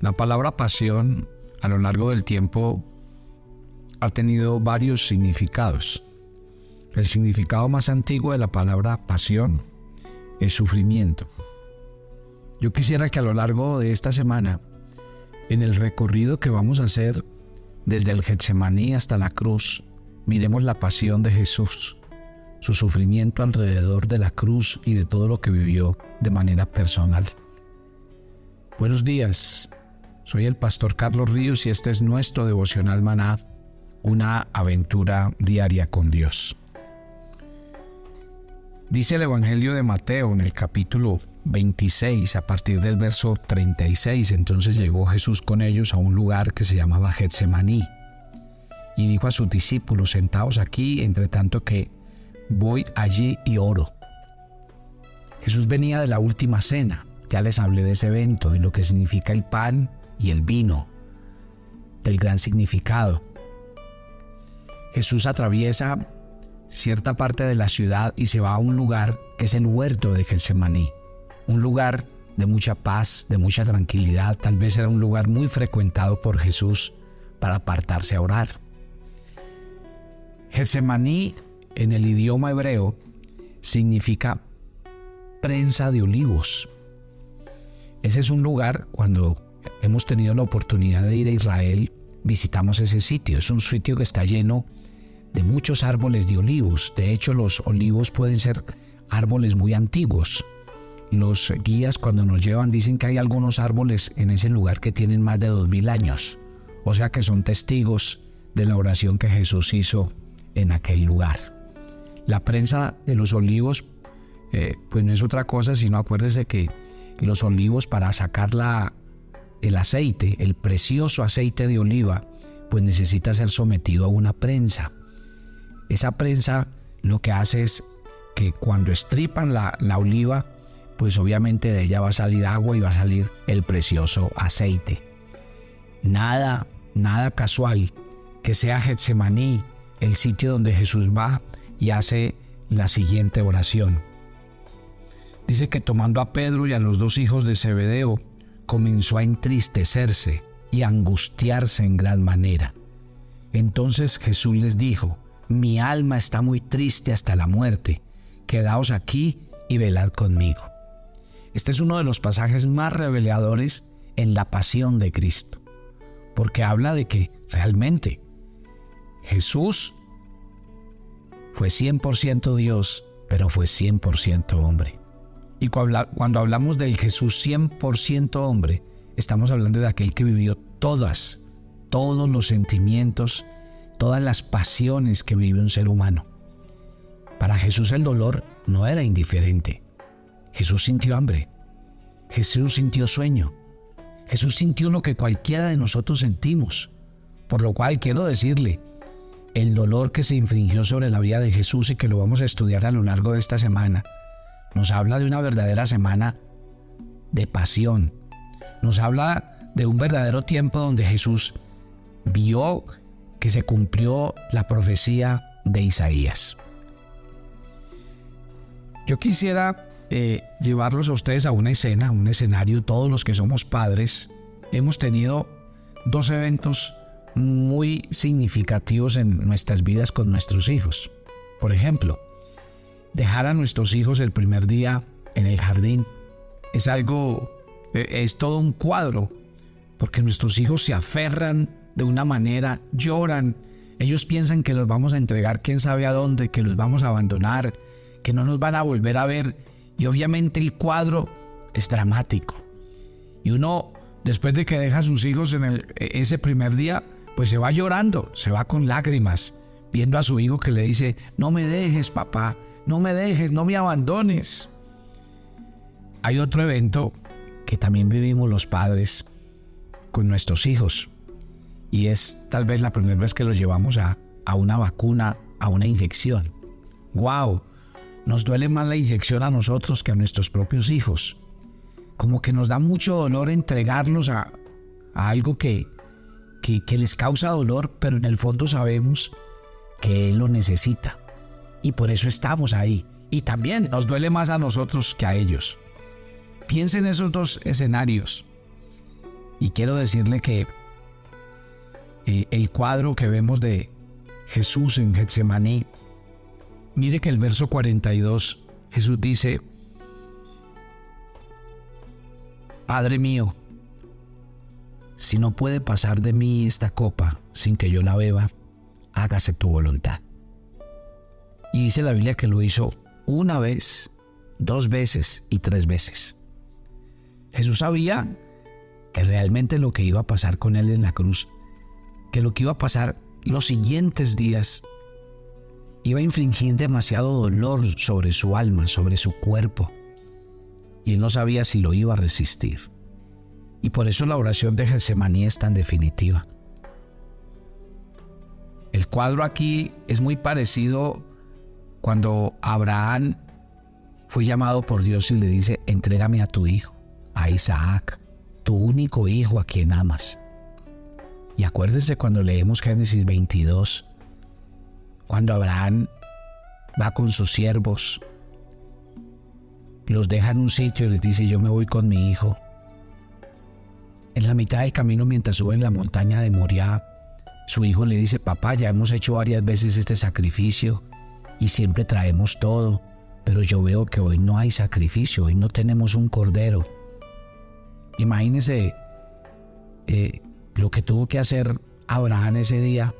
La palabra pasión a lo largo del tiempo ha tenido varios significados. El significado más antiguo de la palabra pasión es sufrimiento. Yo quisiera que a lo largo de esta semana, en el recorrido que vamos a hacer desde el Getsemaní hasta la cruz, miremos la pasión de Jesús, su sufrimiento alrededor de la cruz y de todo lo que vivió de manera personal. Buenos días, soy el pastor Carlos Ríos y este es nuestro devocional maná, una aventura diaria con Dios. Dice el Evangelio de Mateo en el capítulo 26, a partir del verso 36, entonces llegó Jesús con ellos a un lugar que se llamaba Getsemaní y dijo a sus discípulos, sentaos aquí, entre tanto que voy allí y oro. Jesús venía de la última cena, ya les hablé de ese evento, de lo que significa el pan y el vino, del gran significado. Jesús atraviesa cierta parte de la ciudad y se va a un lugar que es el huerto de Getsemaní, un lugar de mucha paz, de mucha tranquilidad, tal vez era un lugar muy frecuentado por Jesús para apartarse a orar. Getsemaní en el idioma hebreo significa prensa de olivos. Ese es un lugar cuando hemos tenido la oportunidad de ir a Israel, visitamos ese sitio. Es un sitio que está lleno de muchos árboles de olivos. De hecho, los olivos pueden ser árboles muy antiguos. Los guías cuando nos llevan dicen que hay algunos árboles en ese lugar que tienen más de dos mil años. O sea que son testigos de la oración que Jesús hizo en aquel lugar. La prensa de los olivos, eh, pues no es otra cosa, sino acuérdese que los olivos para sacar la, el aceite, el precioso aceite de oliva, pues necesita ser sometido a una prensa. Esa prensa lo que hace es que cuando estripan la, la oliva, pues obviamente de ella va a salir agua y va a salir el precioso aceite. Nada, nada casual que sea Getsemaní, el sitio donde Jesús va y hace la siguiente oración. Dice que tomando a Pedro y a los dos hijos de Zebedeo, comenzó a entristecerse y angustiarse en gran manera. Entonces Jesús les dijo, mi alma está muy triste hasta la muerte, quedaos aquí y velad conmigo. Este es uno de los pasajes más reveladores en la pasión de Cristo, porque habla de que realmente Jesús fue 100% Dios, pero fue 100% hombre. Y cuando hablamos del Jesús 100% hombre, estamos hablando de aquel que vivió todas, todos los sentimientos, todas las pasiones que vive un ser humano. Para Jesús el dolor no era indiferente. Jesús sintió hambre. Jesús sintió sueño. Jesús sintió lo que cualquiera de nosotros sentimos. Por lo cual quiero decirle, el dolor que se infringió sobre la vida de Jesús y que lo vamos a estudiar a lo largo de esta semana, nos habla de una verdadera semana de pasión. Nos habla de un verdadero tiempo donde Jesús vio que se cumplió la profecía de Isaías. Yo quisiera eh, llevarlos a ustedes a una escena, un escenario, todos los que somos padres, hemos tenido dos eventos muy significativos en nuestras vidas con nuestros hijos. Por ejemplo, dejar a nuestros hijos el primer día en el jardín es algo, eh, es todo un cuadro, porque nuestros hijos se aferran de una manera, lloran, ellos piensan que los vamos a entregar quién sabe a dónde, que los vamos a abandonar, que no nos van a volver a ver, y obviamente el cuadro es dramático. Y uno, después de que deja a sus hijos en e, ese primer día, pues se va llorando, se va con lágrimas, viendo a su hijo que le dice, no me dejes papá, no me dejes, no me abandones. Hay otro evento que también vivimos los padres con nuestros hijos y es tal vez la primera vez que los llevamos a, a una vacuna, a una inyección. ¡Wow! Nos duele más la inyección a nosotros que a nuestros propios hijos. Como que nos da mucho dolor entregarlos a, a algo que, que, que les causa dolor, pero en el fondo sabemos que Él lo necesita y por eso estamos ahí. Y también nos duele más a nosotros que a ellos. Piensen en esos dos escenarios. Y quiero decirle que eh, el cuadro que vemos de Jesús en Getsemaní, mire que el verso 42, Jesús dice, Padre mío, si no puede pasar de mí esta copa sin que yo la beba, hágase tu voluntad. Y dice la Biblia que lo hizo una vez, dos veces y tres veces. Jesús sabía que realmente lo que iba a pasar con él en la cruz, que lo que iba a pasar los siguientes días, iba a infringir demasiado dolor sobre su alma, sobre su cuerpo, y él no sabía si lo iba a resistir. Y por eso la oración de Getsemaní es tan definitiva. El cuadro aquí es muy parecido cuando Abraham fue llamado por Dios y le dice, entrégame a tu hijo, a Isaac, tu único hijo a quien amas. Y acuérdense cuando leemos Génesis 22, cuando Abraham va con sus siervos, los deja en un sitio y les dice, yo me voy con mi hijo. En la mitad del camino, mientras sube en la montaña de Moriah, su hijo le dice, papá, ya hemos hecho varias veces este sacrificio y siempre traemos todo, pero yo veo que hoy no hay sacrificio, hoy no tenemos un cordero. Imagínese eh, lo que tuvo que hacer Abraham ese día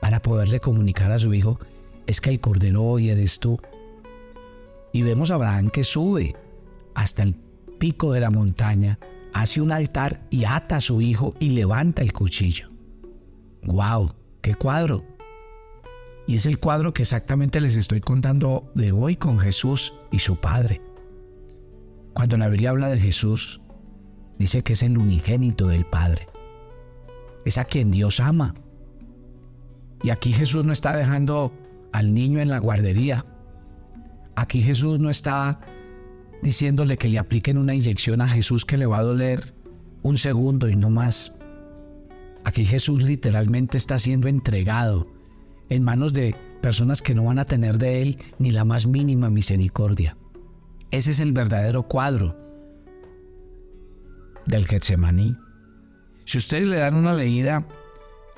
para poderle comunicar a su hijo, es que el cordero hoy eres tú. Y vemos a Abraham que sube hasta el pico de la montaña, hace un altar y ata a su hijo y levanta el cuchillo. ¡Wow! ¡Qué cuadro! Y es el cuadro que exactamente les estoy contando de hoy con Jesús y su Padre. Cuando la Biblia habla de Jesús, dice que es el unigénito del Padre. Es a quien Dios ama. Y aquí Jesús no está dejando al niño en la guardería. Aquí Jesús no está diciéndole que le apliquen una inyección a Jesús que le va a doler un segundo y no más. Aquí Jesús literalmente está siendo entregado en manos de personas que no van a tener de Él ni la más mínima misericordia. Ese es el verdadero cuadro del Getsemaní. Si ustedes le dan una leída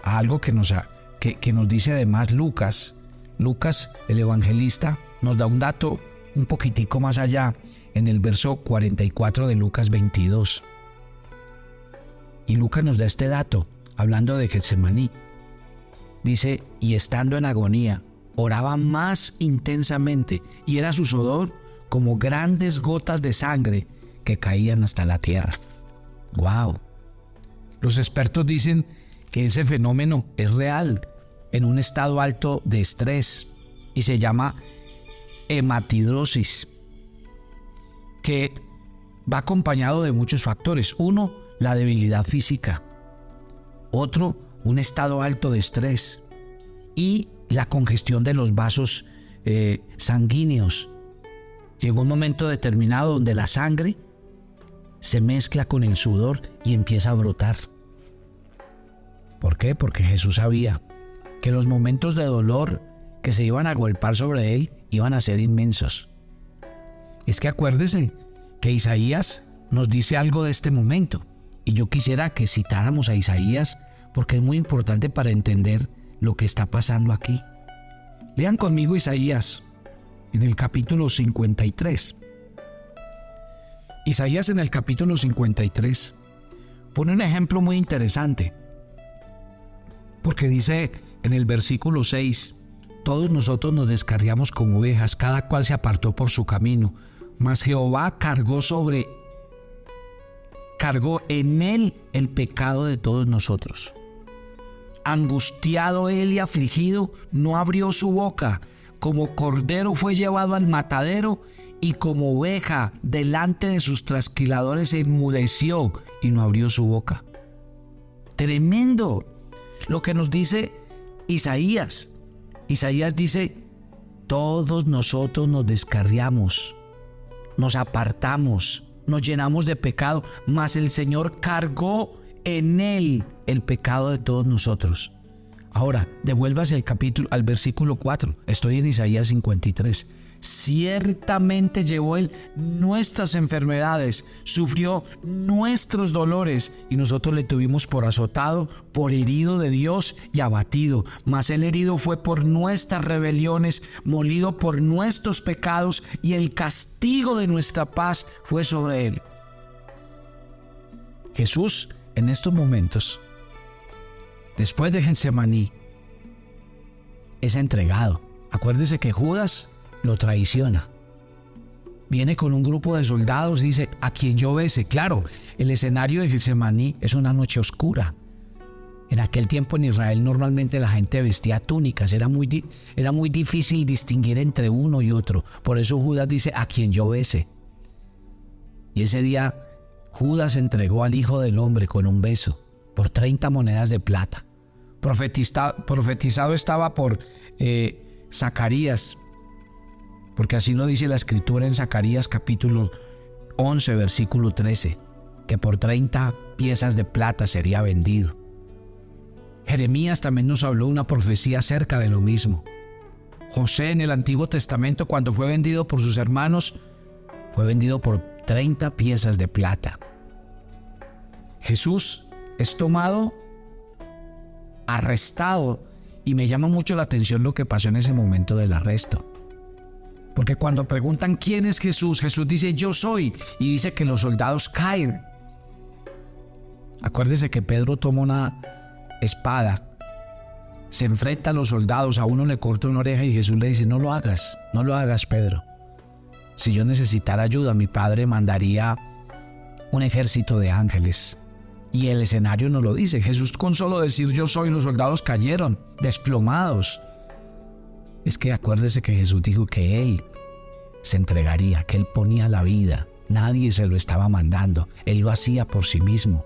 a algo que nos, que, que nos dice además Lucas, Lucas el evangelista nos da un dato un poquitico más allá en el verso 44 de Lucas 22. Y Lucas nos da este dato hablando de Getsemaní. Dice, y estando en agonía, oraba más intensamente y era su sudor como grandes gotas de sangre que caían hasta la tierra. ¡Wow! Los expertos dicen que ese fenómeno es real en un estado alto de estrés y se llama hematidrosis, que va acompañado de muchos factores. Uno, la debilidad física. Otro, un estado alto de estrés y la congestión de los vasos eh, sanguíneos. Llegó un momento determinado donde la sangre se mezcla con el sudor y empieza a brotar. ¿Por qué? Porque Jesús sabía que los momentos de dolor que se iban a golpar sobre él iban a ser inmensos. Es que acuérdese que Isaías nos dice algo de este momento y yo quisiera que citáramos a Isaías porque es muy importante para entender lo que está pasando aquí. Lean conmigo Isaías en el capítulo 53. Isaías en el capítulo 53 pone un ejemplo muy interesante, porque dice en el versículo 6, todos nosotros nos descarriamos como ovejas, cada cual se apartó por su camino, mas Jehová cargó sobre, cargó en él el pecado de todos nosotros. Angustiado él y afligido, no abrió su boca, como cordero fue llevado al matadero y como oveja delante de sus trasquiladores se enmudeció y no abrió su boca. Tremendo lo que nos dice Isaías. Isaías dice, todos nosotros nos descarriamos, nos apartamos, nos llenamos de pecado, mas el Señor cargó en él el pecado de todos nosotros. Ahora, devuélvase al capítulo, al versículo 4. Estoy en Isaías 53. Ciertamente llevó Él nuestras enfermedades, sufrió nuestros dolores y nosotros le tuvimos por azotado, por herido de Dios y abatido. Mas el herido fue por nuestras rebeliones, molido por nuestros pecados y el castigo de nuestra paz fue sobre Él. Jesús en estos momentos, después de Getsemaní, es entregado. Acuérdese que Judas lo traiciona. Viene con un grupo de soldados y dice, a quien yo bese. Claro, el escenario de Getsemaní es una noche oscura. En aquel tiempo en Israel normalmente la gente vestía túnicas, era muy, era muy difícil distinguir entre uno y otro. Por eso Judas dice, a quien yo bese. Y ese día Judas entregó al Hijo del Hombre con un beso por 30 monedas de plata. profetizado estaba por eh, Zacarías porque así lo dice la escritura en Zacarías capítulo 11, versículo 13, que por 30 piezas de plata sería vendido. Jeremías también nos habló una profecía acerca de lo mismo. José en el Antiguo Testamento cuando fue vendido por sus hermanos, fue vendido por 30 piezas de plata. Jesús es tomado, arrestado, y me llama mucho la atención lo que pasó en ese momento del arresto. Porque cuando preguntan quién es Jesús, Jesús dice yo soy y dice que los soldados caen. Acuérdese que Pedro toma una espada, se enfrenta a los soldados, a uno le corta una oreja y Jesús le dice no lo hagas, no lo hagas Pedro. Si yo necesitara ayuda, mi padre mandaría un ejército de ángeles. Y el escenario no lo dice. Jesús con solo decir yo soy, los soldados cayeron, desplomados. Es que acuérdese que Jesús dijo que Él se entregaría, que Él ponía la vida. Nadie se lo estaba mandando. Él lo hacía por sí mismo.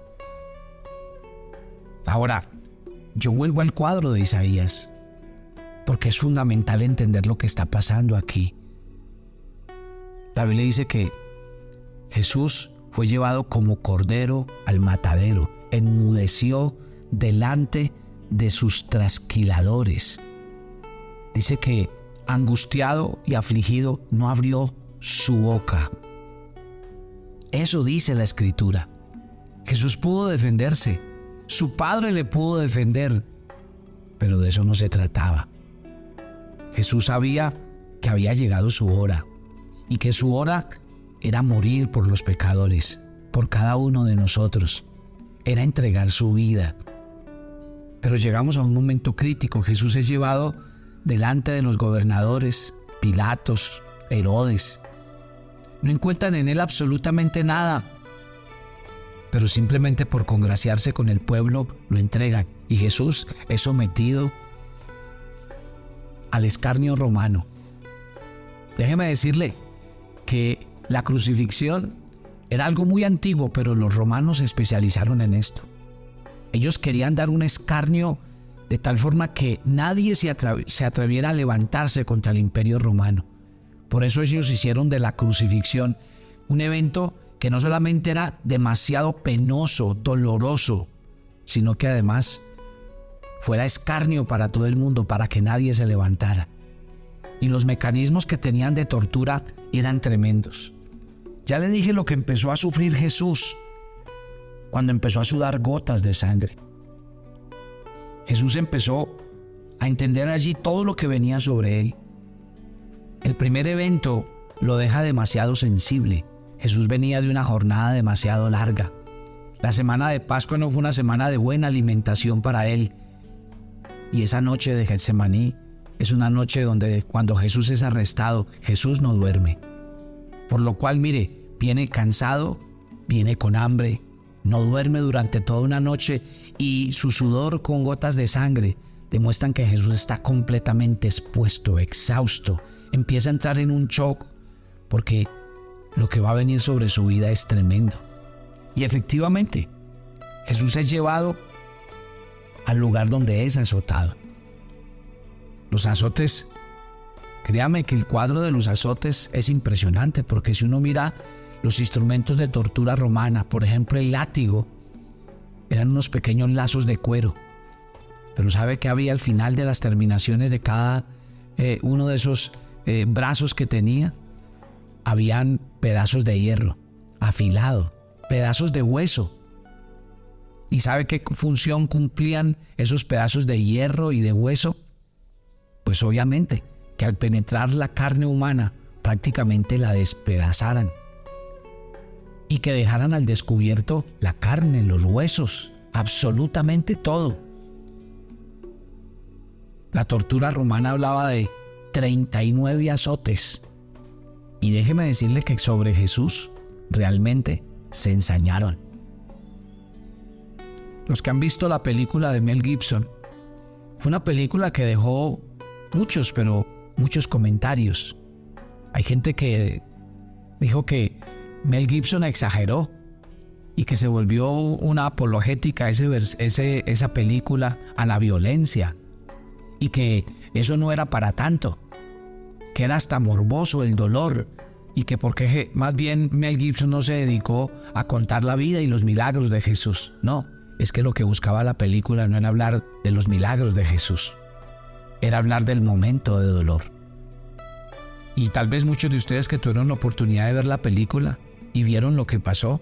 Ahora, yo vuelvo al cuadro de Isaías, porque es fundamental entender lo que está pasando aquí. La Biblia dice que Jesús fue llevado como cordero al matadero, enmudeció delante de sus trasquiladores. Dice que angustiado y afligido no abrió su boca. Eso dice la escritura. Jesús pudo defenderse, su padre le pudo defender, pero de eso no se trataba. Jesús sabía que había llegado su hora y que su hora era morir por los pecadores, por cada uno de nosotros. Era entregar su vida. Pero llegamos a un momento crítico. Jesús es llevado delante de los gobernadores, Pilatos, Herodes. No encuentran en él absolutamente nada, pero simplemente por congraciarse con el pueblo lo entregan y Jesús es sometido al escarnio romano. Déjeme decirle que la crucifixión era algo muy antiguo, pero los romanos se especializaron en esto. Ellos querían dar un escarnio de tal forma que nadie se, atreviera a levantarse contra el imperio romano. Por eso ellos hicieron de la crucifixión un evento que no solamente era demasiado penoso, doloroso, sino que además fuera escarnio para todo el mundo, para que nadie se levantara. Y los mecanismos que tenían de tortura eran tremendos. Ya le dije lo que empezó a sufrir Jesús cuando empezó a sudar gotas de sangre. Jesús empezó a entender allí todo lo que venía sobre él. El primer evento lo deja demasiado sensible. Jesús venía de una jornada demasiado larga. La semana de Pascua no fue una semana de buena alimentación para él. Y esa noche de Getsemaní es una noche donde cuando Jesús es arrestado, Jesús no duerme. Por lo cual, mire, viene cansado, viene con hambre, no duerme durante toda una noche y su sudor con gotas de sangre demuestran que Jesús está completamente expuesto, exhausto, empieza a entrar en un shock porque lo que va a venir sobre su vida es tremendo. Y efectivamente, Jesús es llevado al lugar donde es azotado. Los azotes, créame que el cuadro de los azotes es impresionante porque si uno mira los instrumentos de tortura romana, por ejemplo el látigo, eran unos pequeños lazos de cuero. Pero sabe que había al final de las terminaciones de cada eh, uno de esos eh, brazos que tenía, habían pedazos de hierro, afilado, pedazos de hueso. ¿Y sabe qué función cumplían esos pedazos de hierro y de hueso? Pues obviamente que al penetrar la carne humana prácticamente la despedazaran y que dejaran al descubierto la carne, los huesos, absolutamente todo. La tortura romana hablaba de 39 azotes. Y déjeme decirle que sobre Jesús realmente se ensañaron. Los que han visto la película de Mel Gibson, fue una película que dejó muchos, pero muchos comentarios. Hay gente que dijo que Mel Gibson exageró y que se volvió una apologética ese, ese, esa película a la violencia y que eso no era para tanto, que era hasta morboso el dolor y que porque más bien Mel Gibson no se dedicó a contar la vida y los milagros de Jesús. No, es que lo que buscaba la película no era hablar de los milagros de Jesús, era hablar del momento de dolor. Y tal vez muchos de ustedes que tuvieron la oportunidad de ver la película y vieron lo que pasó,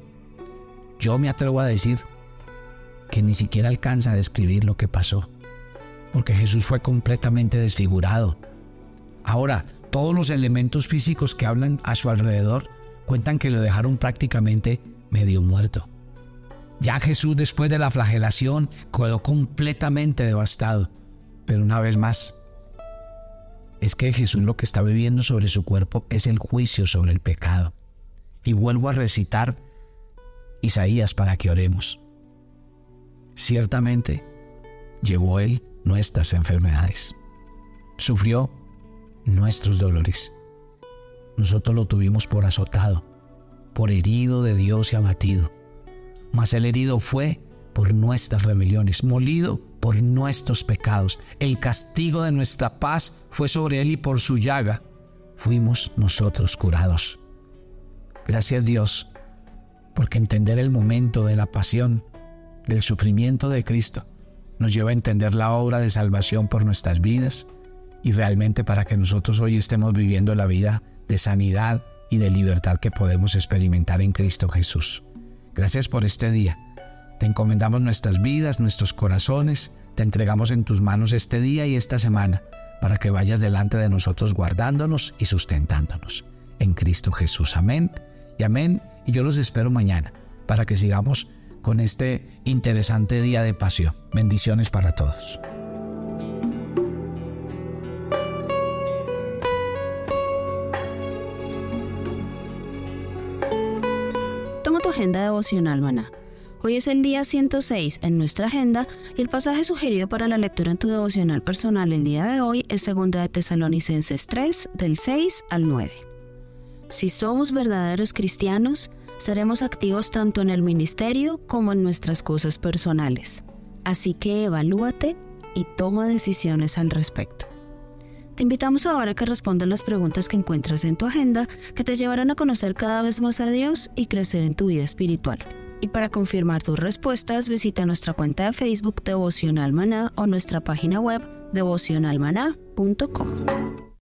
yo me atrevo a decir que ni siquiera alcanza a describir lo que pasó, porque Jesús fue completamente desfigurado. Ahora, todos los elementos físicos que hablan a su alrededor cuentan que lo dejaron prácticamente medio muerto. Ya Jesús después de la flagelación quedó completamente devastado. Pero una vez más, es que Jesús lo que está viviendo sobre su cuerpo es el juicio sobre el pecado. Y vuelvo a recitar Isaías para que oremos. Ciertamente, llevó Él nuestras enfermedades. Sufrió nuestros dolores. Nosotros lo tuvimos por azotado, por herido de Dios y abatido. Mas el herido fue por nuestras rebeliones, molido por nuestros pecados. El castigo de nuestra paz fue sobre él y por su llaga fuimos nosotros curados. Gracias Dios, porque entender el momento de la pasión, del sufrimiento de Cristo, nos lleva a entender la obra de salvación por nuestras vidas y realmente para que nosotros hoy estemos viviendo la vida de sanidad y de libertad que podemos experimentar en Cristo Jesús. Gracias por este día. Te encomendamos nuestras vidas, nuestros corazones, te entregamos en tus manos este día y esta semana para que vayas delante de nosotros guardándonos y sustentándonos. En Cristo Jesús. Amén y amén. Y yo los espero mañana para que sigamos con este interesante día de pasión. Bendiciones para todos. Toma tu agenda devocional, maná Hoy es el día 106 en nuestra agenda y el pasaje sugerido para la lectura en tu devocional personal el día de hoy es 2 de Tesalonicenses 3 del 6 al 9. Si somos verdaderos cristianos, seremos activos tanto en el ministerio como en nuestras cosas personales. Así que evalúate y toma decisiones al respecto. Te invitamos ahora a que respondas las preguntas que encuentras en tu agenda que te llevarán a conocer cada vez más a Dios y crecer en tu vida espiritual. Y para confirmar tus respuestas, visita nuestra cuenta de Facebook Devocional Maná o nuestra página web devocionalmaná.com.